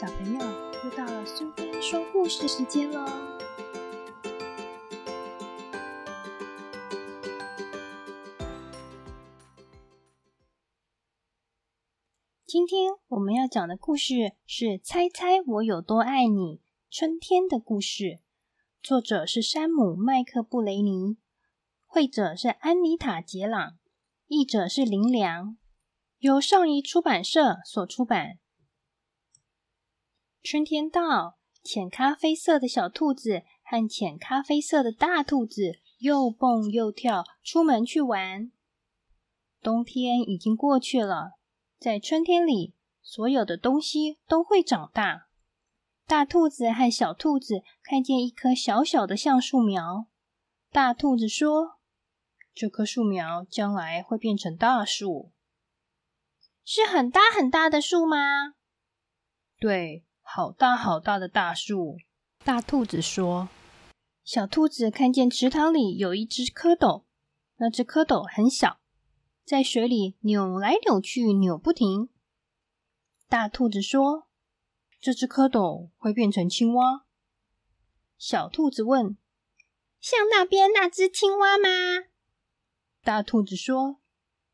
小朋友，又到了苏菲说故事时间喽！今天我们要讲的故事是《猜猜我有多爱你》春天的故事，作者是山姆·麦克布雷尼，绘者是安妮塔·杰朗，译者是林良，由上一出版社所出版。春天到，浅咖啡色的小兔子和浅咖啡色的大兔子又蹦又跳，出门去玩。冬天已经过去了，在春天里，所有的东西都会长大。大兔子和小兔子看见一棵小小的橡树苗，大兔子说：“这棵树苗将来会变成大树，是很大很大的树吗？”“对。”好大好大的大树，大兔子说：“小兔子看见池塘里有一只蝌蚪，那只蝌蚪很小，在水里扭来扭去，扭不停。”大兔子说：“这只蝌蚪会变成青蛙。”小兔子问：“像那边那只青蛙吗？”大兔子说：“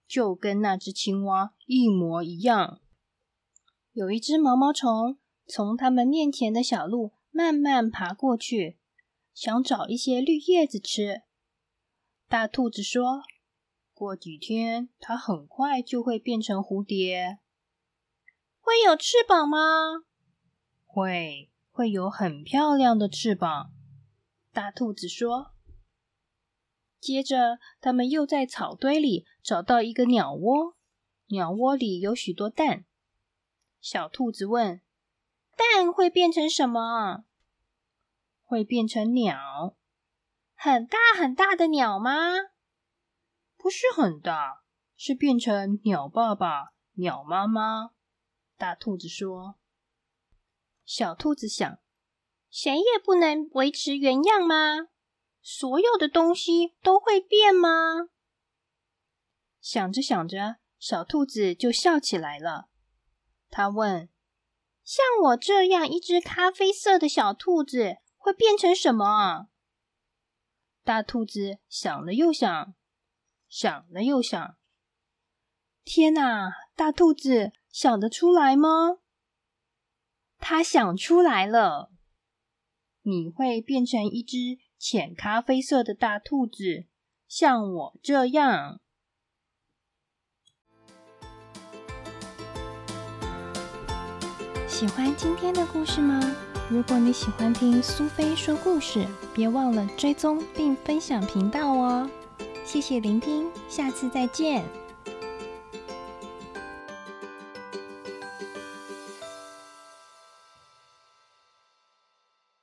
就跟那只青蛙一模一样。”有一只毛毛虫。从他们面前的小路慢慢爬过去，想找一些绿叶子吃。大兔子说：“过几天，它很快就会变成蝴蝶。会有翅膀吗？会，会有很漂亮的翅膀。”大兔子说。接着，他们又在草堆里找到一个鸟窝，鸟窝里有许多蛋。小兔子问。蛋会变成什么？会变成鸟，很大很大的鸟吗？不是很大，是变成鸟爸爸、鸟妈妈。大兔子说：“小兔子想，谁也不能维持原样吗？所有的东西都会变吗？”想着想着，小兔子就笑起来了。他问。像我这样一只咖啡色的小兔子会变成什么？大兔子想了又想，想了又想。天哪！大兔子想得出来吗？他想出来了。你会变成一只浅咖啡色的大兔子，像我这样。喜欢今天的故事吗？如果你喜欢听苏菲说故事，别忘了追踪并分享频道哦！谢谢聆听，下次再见。